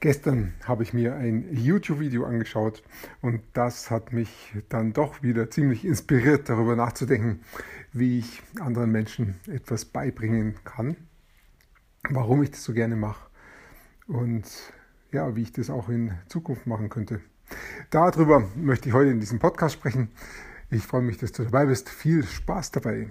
Gestern habe ich mir ein YouTube-Video angeschaut und das hat mich dann doch wieder ziemlich inspiriert, darüber nachzudenken, wie ich anderen Menschen etwas beibringen kann, warum ich das so gerne mache und ja, wie ich das auch in Zukunft machen könnte. Darüber möchte ich heute in diesem Podcast sprechen. Ich freue mich, dass du dabei bist. Viel Spaß dabei.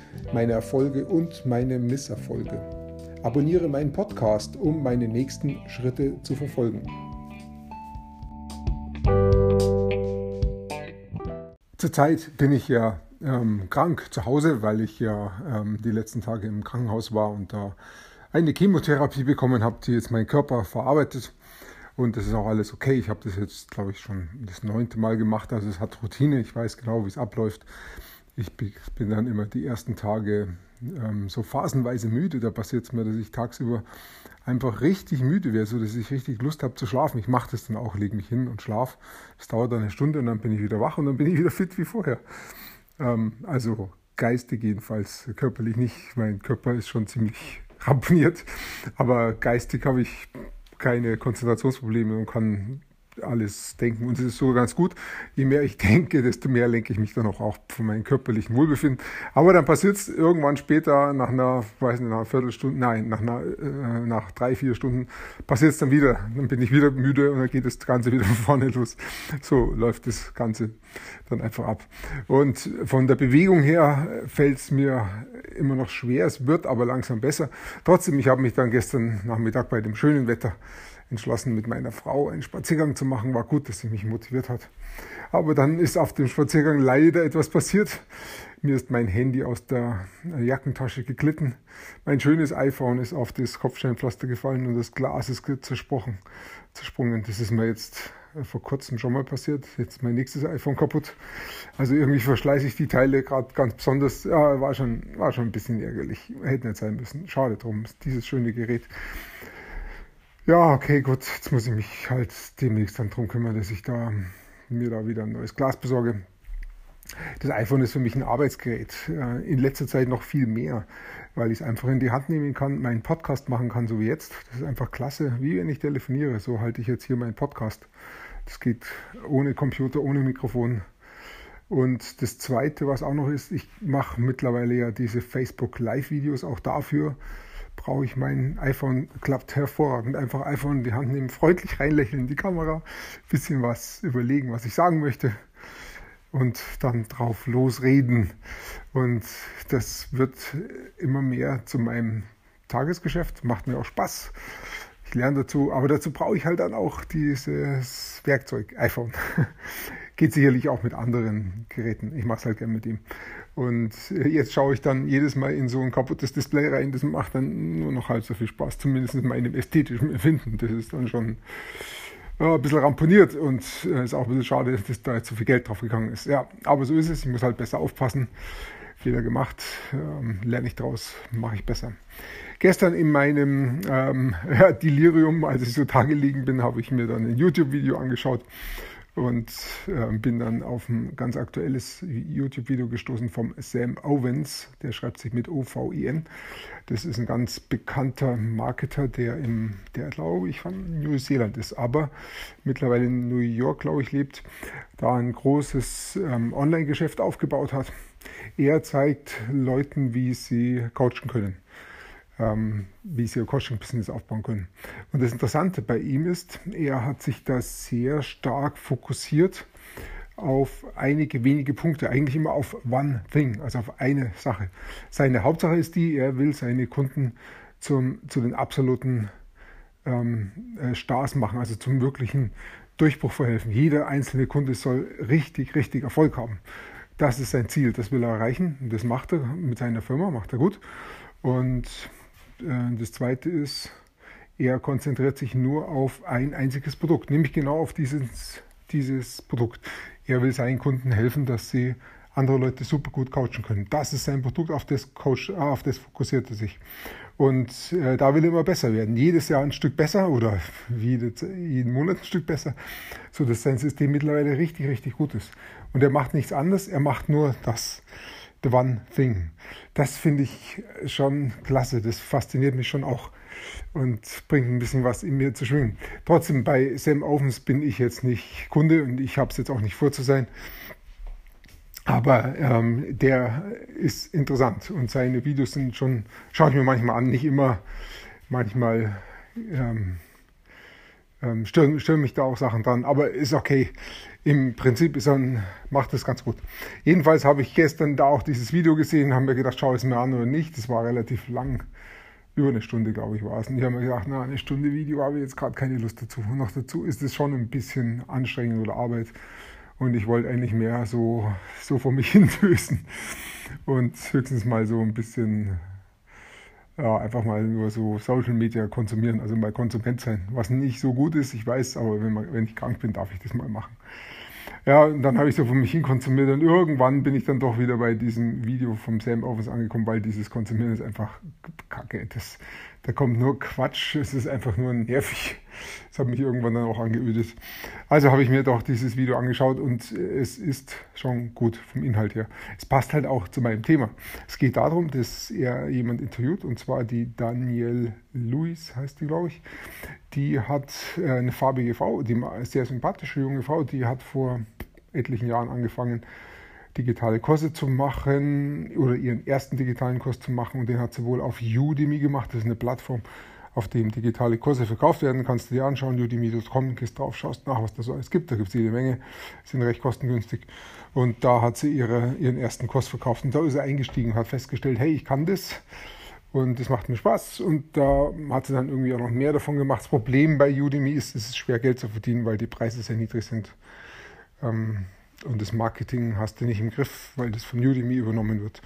meine Erfolge und meine Misserfolge. Abonniere meinen Podcast, um meine nächsten Schritte zu verfolgen. Zurzeit bin ich ja ähm, krank zu Hause, weil ich ja ähm, die letzten Tage im Krankenhaus war und da eine Chemotherapie bekommen habe, die jetzt mein Körper verarbeitet. Und das ist auch alles okay. Ich habe das jetzt, glaube ich, schon das neunte Mal gemacht. Also es hat Routine. Ich weiß genau, wie es abläuft. Ich bin dann immer die ersten Tage ähm, so phasenweise müde. Da passiert es mir, dass ich tagsüber einfach richtig müde wäre, so dass ich richtig Lust habe zu schlafen. Ich mache das dann auch, lege mich hin und schlafe. Es dauert dann eine Stunde und dann bin ich wieder wach und dann bin ich wieder fit wie vorher. Ähm, also geistig jedenfalls, körperlich nicht. Mein Körper ist schon ziemlich ramponiert, aber geistig habe ich keine Konzentrationsprobleme und kann alles denken. Und es ist sogar ganz gut. Je mehr ich denke, desto mehr lenke ich mich dann auch, auch von meinem körperlichen Wohlbefinden. Aber dann passiert es irgendwann später, nach einer, weiß nicht, nach einer Viertelstunde, nein, nach, einer, äh, nach drei, vier Stunden passiert es dann wieder. Dann bin ich wieder müde und dann geht das Ganze wieder von vorne los. So läuft das Ganze dann einfach ab. Und von der Bewegung her fällt es mir immer noch schwer. Es wird aber langsam besser. Trotzdem, ich habe mich dann gestern Nachmittag bei dem schönen Wetter entschlossen, mit meiner Frau einen Spaziergang zu machen. War gut, dass sie mich motiviert hat. Aber dann ist auf dem Spaziergang leider etwas passiert. Mir ist mein Handy aus der Jackentasche geglitten. Mein schönes iPhone ist auf das Kopfsteinpflaster gefallen und das Glas ist zersprochen, zersprungen. Das ist mir jetzt vor kurzem schon mal passiert. Jetzt mein nächstes iPhone kaputt. Also irgendwie verschleiße ich die Teile gerade ganz besonders. Ja, war schon, war schon ein bisschen ärgerlich. Hätte nicht sein müssen. Schade drum. Dieses schöne Gerät. Ja, okay, gut. Jetzt muss ich mich halt demnächst dann drum kümmern, dass ich da mir da wieder ein neues Glas besorge. Das iPhone ist für mich ein Arbeitsgerät. Äh, in letzter Zeit noch viel mehr, weil ich es einfach in die Hand nehmen kann, meinen Podcast machen kann, so wie jetzt. Das ist einfach klasse, wie wenn ich telefoniere. So halte ich jetzt hier meinen Podcast. Das geht ohne Computer, ohne Mikrofon. Und das Zweite, was auch noch ist, ich mache mittlerweile ja diese Facebook Live-Videos auch dafür brauche ich mein iPhone, klappt hervorragend. Einfach iPhone in die Hand nehmen, freundlich reinlächeln in die Kamera, bisschen was überlegen, was ich sagen möchte und dann drauf losreden. Und das wird immer mehr zu meinem Tagesgeschäft, macht mir auch Spaß. Ich lerne dazu, aber dazu brauche ich halt dann auch dieses Werkzeug, iPhone. Geht sicherlich auch mit anderen Geräten. Ich mache es halt gerne mit ihm. Und jetzt schaue ich dann jedes Mal in so ein kaputtes Display rein. Das macht dann nur noch halb so viel Spaß, zumindest in meinem ästhetischen Empfinden. Das ist dann schon ja, ein bisschen ramponiert und äh, ist auch ein bisschen schade, dass da jetzt so viel Geld drauf gegangen ist. Ja, aber so ist es. Ich muss halt besser aufpassen. Fehler gemacht, ähm, lerne ich draus, mache ich besser. Gestern in meinem ähm, Delirium, als ich so Tage liegen bin, habe ich mir dann ein YouTube-Video angeschaut und äh, bin dann auf ein ganz aktuelles YouTube-Video gestoßen vom Sam Owens, der schreibt sich mit O-V-I-N. Das ist ein ganz bekannter Marketer, der im, der glaube ich von New Zealand ist, aber mittlerweile in New York, glaube ich, lebt, da ein großes ähm, Online-Geschäft aufgebaut hat. Er zeigt Leuten, wie sie coachen können ähm, wie sie ihr Coaching-Business aufbauen können. Und das Interessante bei ihm ist, er hat sich da sehr stark fokussiert auf einige wenige Punkte, eigentlich immer auf one thing, also auf eine Sache. Seine Hauptsache ist die, er will seine Kunden zum, zu den absoluten ähm, äh, Stars machen, also zum wirklichen Durchbruch verhelfen. Jeder einzelne Kunde soll richtig, richtig Erfolg haben. Das ist sein Ziel, das will er erreichen. Und das macht er mit seiner Firma, macht er gut. Und das Zweite ist, er konzentriert sich nur auf ein einziges Produkt, nämlich genau auf dieses, dieses Produkt. Er will seinen Kunden helfen, dass sie andere Leute super gut coachen können. Das ist sein Produkt, auf das, Coach, äh, auf das fokussiert er sich. Und äh, da will er immer besser werden. Jedes Jahr ein Stück besser oder jede, jeden Monat ein Stück besser, sodass sein System mittlerweile richtig, richtig gut ist. Und er macht nichts anderes, er macht nur das. The One Thing. Das finde ich schon klasse. Das fasziniert mich schon auch und bringt ein bisschen was in mir zu schwingen. Trotzdem, bei Sam Ovens bin ich jetzt nicht Kunde und ich habe es jetzt auch nicht vor zu sein. Aber ähm, der ist interessant und seine Videos sind schon, schaue ich mir manchmal an, nicht immer, manchmal ähm, ähm, stören, stören mich da auch Sachen dran, aber ist okay. Im Prinzip ist ein, macht das ganz gut. Jedenfalls habe ich gestern da auch dieses Video gesehen, haben mir gedacht, schau es mir an oder nicht. Das war relativ lang, über eine Stunde, glaube ich, war es. Und ich habe mir gedacht, na, eine Stunde Video habe ich jetzt gerade keine Lust dazu. Und noch dazu ist es schon ein bisschen anstrengend oder Arbeit. Und ich wollte eigentlich mehr so, so vor mich hindösen und höchstens mal so ein bisschen, ja, einfach mal nur so Social Media konsumieren, also mal Konsument sein. Was nicht so gut ist, ich weiß, aber wenn, man, wenn ich krank bin, darf ich das mal machen. Ja, und dann habe ich so vor mich hin konsumiert und irgendwann bin ich dann doch wieder bei diesem Video vom Sam Ovens angekommen, weil dieses Konsumieren ist einfach kacke. Das, da kommt nur Quatsch, es ist einfach nur nervig. Das hat mich irgendwann dann auch angeödet. Also habe ich mir doch dieses Video angeschaut und es ist schon gut vom Inhalt her. Es passt halt auch zu meinem Thema. Es geht darum, dass er jemand interviewt und zwar die Danielle Lewis heißt die, glaube ich. Die hat äh, eine farbige Frau, die sehr sympathische junge Frau, die hat vor etlichen Jahren angefangen, digitale Kurse zu machen oder ihren ersten digitalen Kurs zu machen und den hat sie wohl auf Udemy gemacht. Das ist eine Plattform, auf dem digitale Kurse verkauft werden. Kannst du dir anschauen, udemy.com, gehst drauf, schaust nach, was da so alles gibt. Da gibt es jede Menge, sind recht kostengünstig. Und da hat sie ihre, ihren ersten Kurs verkauft und da ist sie eingestiegen, hat festgestellt, hey, ich kann das. Und das macht mir Spaß. Und da hat sie dann irgendwie auch noch mehr davon gemacht. Das Problem bei Udemy ist, es ist schwer Geld zu verdienen, weil die Preise sehr niedrig sind. Ähm, und das Marketing hast du nicht im Griff, weil das von Udemy übernommen wird.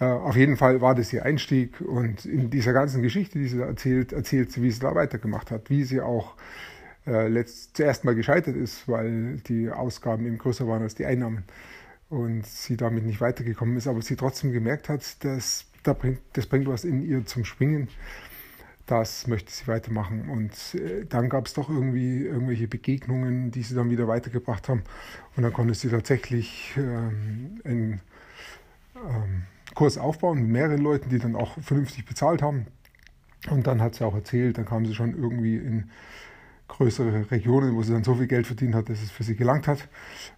Äh, auf jeden Fall war das ihr Einstieg und in dieser ganzen Geschichte, die sie da erzählt, erzählt sie, wie sie da weitergemacht hat, wie sie auch äh, letzt, zuerst mal gescheitert ist, weil die Ausgaben eben größer waren als die Einnahmen und sie damit nicht weitergekommen ist, aber sie trotzdem gemerkt hat, dass das bringt was in ihr zum Schwingen das möchte sie weitermachen. Und äh, dann gab es doch irgendwie irgendwelche Begegnungen, die sie dann wieder weitergebracht haben. Und dann konnte sie tatsächlich ähm, einen ähm, Kurs aufbauen mit mehreren Leuten, die dann auch vernünftig bezahlt haben. Und dann hat sie auch erzählt, dann kam sie schon irgendwie in größere Regionen, wo sie dann so viel Geld verdient hat, dass es für sie gelangt hat.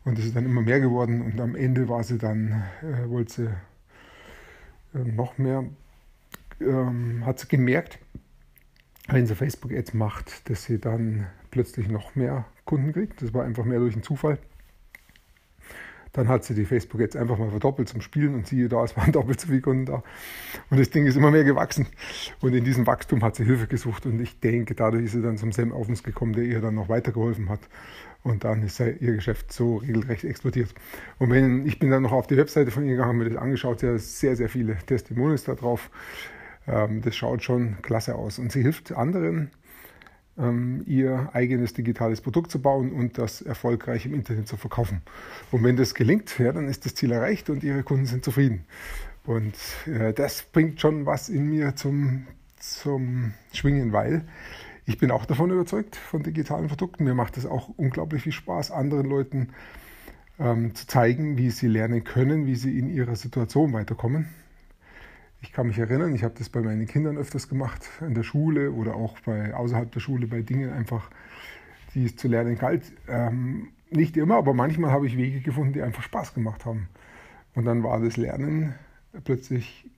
Und es ist dann immer mehr geworden. Und am Ende war sie dann, äh, wollte sie äh, noch mehr, ähm, hat sie gemerkt, wenn sie Facebook-Ads macht, dass sie dann plötzlich noch mehr Kunden kriegt. Das war einfach mehr durch einen Zufall. Dann hat sie die Facebook-Ads einfach mal verdoppelt zum Spielen und siehe da, es waren doppelt so viele Kunden da. Und das Ding ist immer mehr gewachsen. Und in diesem Wachstum hat sie Hilfe gesucht und ich denke, dadurch ist sie dann zum Sam Aufens gekommen, der ihr dann noch weitergeholfen hat. Und dann ist ihr Geschäft so regelrecht explodiert. Und wenn, ich bin dann noch auf die Webseite von ihr gegangen, habe mir das angeschaut, sie hat sehr, sehr viele Testimonials da drauf. Ähm, das schaut schon klasse aus. Und sie hilft anderen, ähm, ihr eigenes digitales Produkt zu bauen und das erfolgreich im Internet zu verkaufen. Und wenn das gelingt, ja, dann ist das Ziel erreicht und ihre Kunden sind zufrieden. Und äh, das bringt schon was in mir zum, zum Schwingen, weil ich bin auch davon überzeugt, von digitalen Produkten. Mir macht es auch unglaublich viel Spaß, anderen Leuten ähm, zu zeigen, wie sie lernen können, wie sie in ihrer Situation weiterkommen. Ich kann mich erinnern, ich habe das bei meinen Kindern öfters gemacht, in der Schule oder auch bei, außerhalb der Schule, bei Dingen einfach, die es zu lernen galt. Ähm, nicht immer, aber manchmal habe ich Wege gefunden, die einfach Spaß gemacht haben. Und dann war das Lernen plötzlich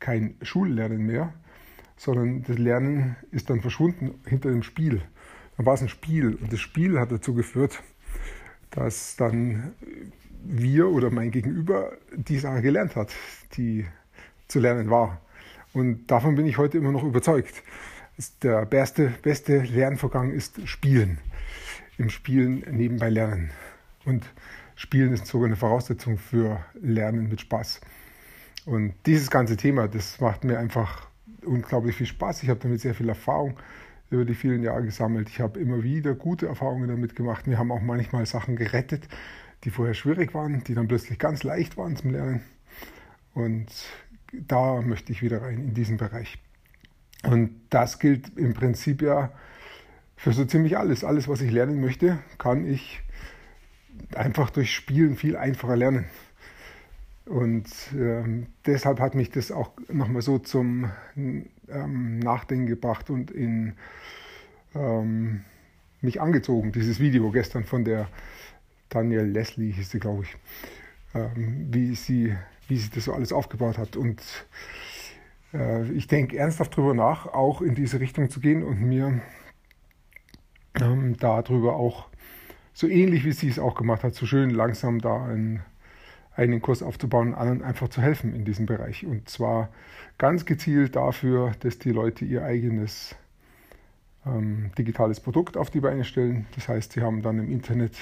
kein Schullernen mehr, sondern das Lernen ist dann verschwunden hinter dem Spiel. Dann war es ein Spiel und das Spiel hat dazu geführt, dass dann wir oder mein Gegenüber die Sache gelernt hat, die zu lernen war. Und davon bin ich heute immer noch überzeugt. Der beste, beste Lernvorgang ist Spielen. Im Spielen nebenbei lernen. Und Spielen ist sogar eine Voraussetzung für Lernen mit Spaß. Und dieses ganze Thema, das macht mir einfach unglaublich viel Spaß. Ich habe damit sehr viel Erfahrung über die vielen Jahre gesammelt. Ich habe immer wieder gute Erfahrungen damit gemacht. Wir haben auch manchmal Sachen gerettet, die vorher schwierig waren, die dann plötzlich ganz leicht waren zum Lernen. Und da möchte ich wieder rein in diesen Bereich. Und das gilt im Prinzip ja für so ziemlich alles. Alles, was ich lernen möchte, kann ich einfach durch Spielen viel einfacher lernen. Und ähm, deshalb hat mich das auch nochmal so zum ähm, Nachdenken gebracht und in ähm, mich angezogen, dieses Video gestern von der Danielle Leslie, hieß sie, glaube ich, ähm, wie, sie, wie sie das so alles aufgebaut hat. Und äh, ich denke ernsthaft darüber nach, auch in diese Richtung zu gehen und mir ähm, darüber auch so ähnlich wie sie es auch gemacht hat, so schön langsam da ein einen Kurs aufzubauen, anderen einfach zu helfen in diesem Bereich. Und zwar ganz gezielt dafür, dass die Leute ihr eigenes ähm, digitales Produkt auf die Beine stellen. Das heißt, sie haben dann im Internet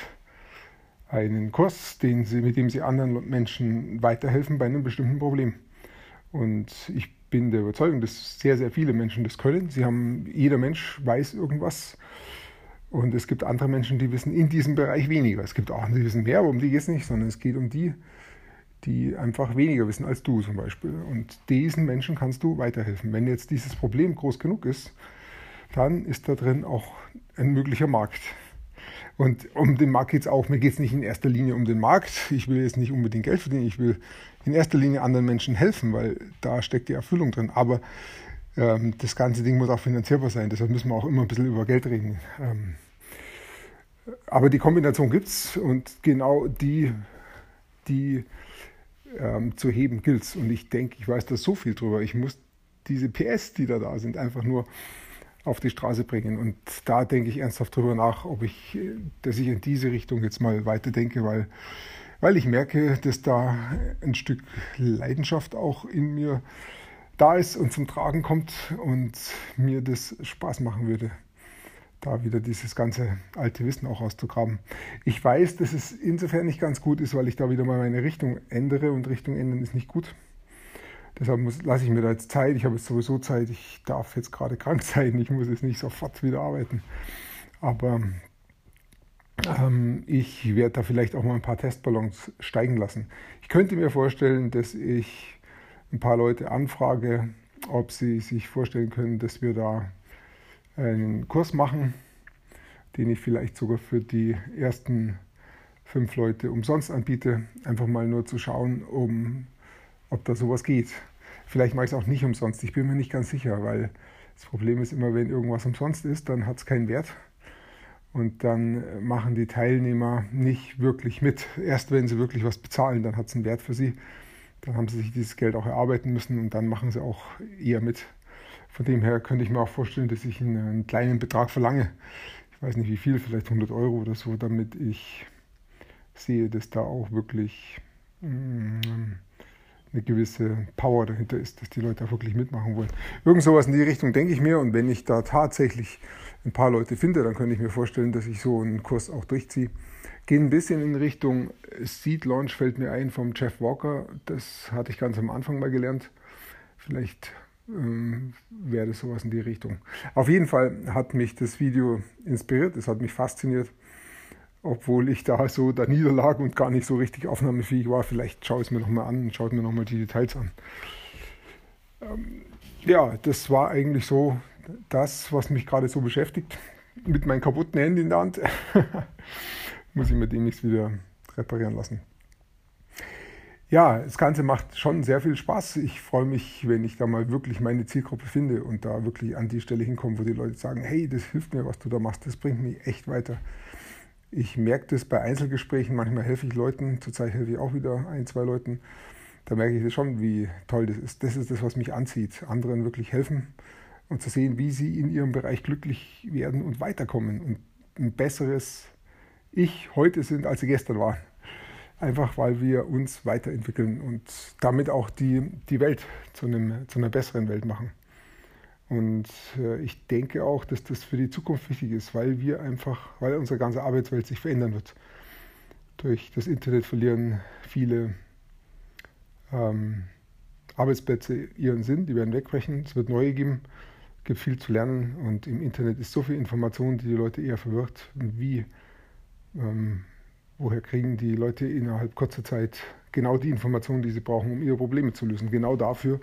einen Kurs, den sie, mit dem sie anderen Menschen weiterhelfen bei einem bestimmten Problem. Und ich bin der Überzeugung, dass sehr, sehr viele Menschen das können. Sie haben, jeder Mensch weiß irgendwas. Und es gibt andere Menschen, die wissen in diesem Bereich weniger. Es gibt auch die wissen mehr, aber um die geht es nicht, sondern es geht um die, die einfach weniger wissen als du zum Beispiel. Und diesen Menschen kannst du weiterhelfen. Wenn jetzt dieses Problem groß genug ist, dann ist da drin auch ein möglicher Markt. Und um den Markt geht es auch. Mir geht es nicht in erster Linie um den Markt. Ich will jetzt nicht unbedingt Geld verdienen. Ich will in erster Linie anderen Menschen helfen, weil da steckt die Erfüllung drin. Aber ähm, das ganze Ding muss auch finanzierbar sein. Deshalb müssen wir auch immer ein bisschen über Geld reden. Ähm, aber die Kombination gibt es und genau die, die ähm, zu heben gilt Und ich denke, ich weiß da so viel drüber. Ich muss diese PS, die da da sind, einfach nur auf die Straße bringen. Und da denke ich ernsthaft drüber nach, ob ich, dass ich in diese Richtung jetzt mal weiterdenke, weil, weil ich merke, dass da ein Stück Leidenschaft auch in mir da ist und zum Tragen kommt und mir das Spaß machen würde da wieder dieses ganze alte Wissen auch auszugraben. Ich weiß, dass es insofern nicht ganz gut ist, weil ich da wieder mal meine Richtung ändere und Richtung ändern ist nicht gut. Deshalb lasse ich mir da jetzt Zeit. Ich habe jetzt sowieso Zeit. Ich darf jetzt gerade krank sein. Ich muss jetzt nicht sofort wieder arbeiten. Aber ähm, ich werde da vielleicht auch mal ein paar Testballons steigen lassen. Ich könnte mir vorstellen, dass ich ein paar Leute anfrage, ob sie sich vorstellen können, dass wir da einen Kurs machen, den ich vielleicht sogar für die ersten fünf Leute umsonst anbiete. Einfach mal nur zu schauen, um, ob da sowas geht. Vielleicht mache ich es auch nicht umsonst. Ich bin mir nicht ganz sicher, weil das Problem ist immer, wenn irgendwas umsonst ist, dann hat es keinen Wert. Und dann machen die Teilnehmer nicht wirklich mit. Erst wenn sie wirklich was bezahlen, dann hat es einen Wert für sie. Dann haben sie sich dieses Geld auch erarbeiten müssen und dann machen sie auch eher mit. Von dem her könnte ich mir auch vorstellen, dass ich einen, einen kleinen Betrag verlange. Ich weiß nicht wie viel, vielleicht 100 Euro oder so, damit ich sehe, dass da auch wirklich mm, eine gewisse Power dahinter ist, dass die Leute auch wirklich mitmachen wollen. Irgend sowas in die Richtung denke ich mir und wenn ich da tatsächlich ein paar Leute finde, dann könnte ich mir vorstellen, dass ich so einen Kurs auch durchziehe. Gehe ein bisschen in Richtung Seed Launch, fällt mir ein vom Jeff Walker. Das hatte ich ganz am Anfang mal gelernt. Vielleicht ähm, wäre das sowas in die Richtung. Auf jeden Fall hat mich das Video inspiriert, es hat mich fasziniert, obwohl ich da so da niederlag und gar nicht so richtig aufnahmefähig war. Vielleicht schaue ich es mir nochmal an und schaue mir nochmal die Details an. Ähm, ja, das war eigentlich so das, was mich gerade so beschäftigt. Mit meinem kaputten Handy in der Hand muss ich mir demnächst wieder reparieren lassen ja, das Ganze macht schon sehr viel Spaß. Ich freue mich, wenn ich da mal wirklich meine Zielgruppe finde und da wirklich an die Stelle hinkomme, wo die Leute sagen, hey, das hilft mir, was du da machst, das bringt mich echt weiter. Ich merke das bei Einzelgesprächen, manchmal helfe ich Leuten, zurzeit helfe ich auch wieder ein, zwei Leuten. Da merke ich das schon, wie toll das ist. Das ist das, was mich anzieht, anderen wirklich helfen und zu sehen, wie sie in ihrem Bereich glücklich werden und weiterkommen und ein besseres Ich heute sind, als sie gestern waren einfach weil wir uns weiterentwickeln und damit auch die, die Welt zu, einem, zu einer besseren Welt machen. Und äh, ich denke auch, dass das für die Zukunft wichtig ist, weil wir einfach, weil unsere ganze Arbeitswelt sich verändern wird. Durch das Internet verlieren viele ähm, Arbeitsplätze ihren Sinn, die werden wegbrechen, es wird neue geben, es gibt viel zu lernen und im Internet ist so viel Information, die die Leute eher verwirrt. Wie, ähm, woher kriegen die Leute innerhalb kurzer Zeit genau die Informationen, die sie brauchen, um ihre Probleme zu lösen? Genau dafür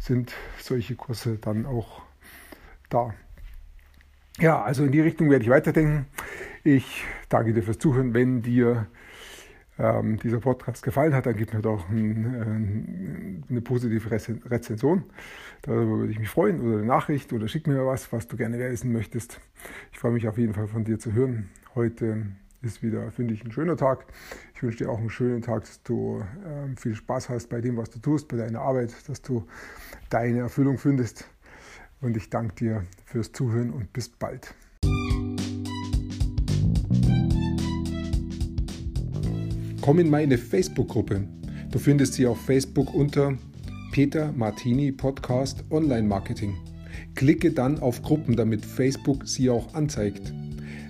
sind solche Kurse dann auch da. Ja, also in die Richtung werde ich weiterdenken. Ich danke dir fürs Zuhören. Wenn dir ähm, dieser Podcast gefallen hat, dann gib mir doch ein, äh, eine positive Rezension. Darüber würde ich mich freuen oder eine Nachricht oder schick mir was, was du gerne wissen möchtest. Ich freue mich auf jeden Fall von dir zu hören. Heute ist wieder, finde ich, ein schöner Tag. Ich wünsche dir auch einen schönen Tag, dass du äh, viel Spaß hast bei dem, was du tust, bei deiner Arbeit, dass du deine Erfüllung findest. Und ich danke dir fürs Zuhören und bis bald. Komm in meine Facebook-Gruppe. Du findest sie auf Facebook unter Peter Martini Podcast Online Marketing. Klicke dann auf Gruppen, damit Facebook sie auch anzeigt.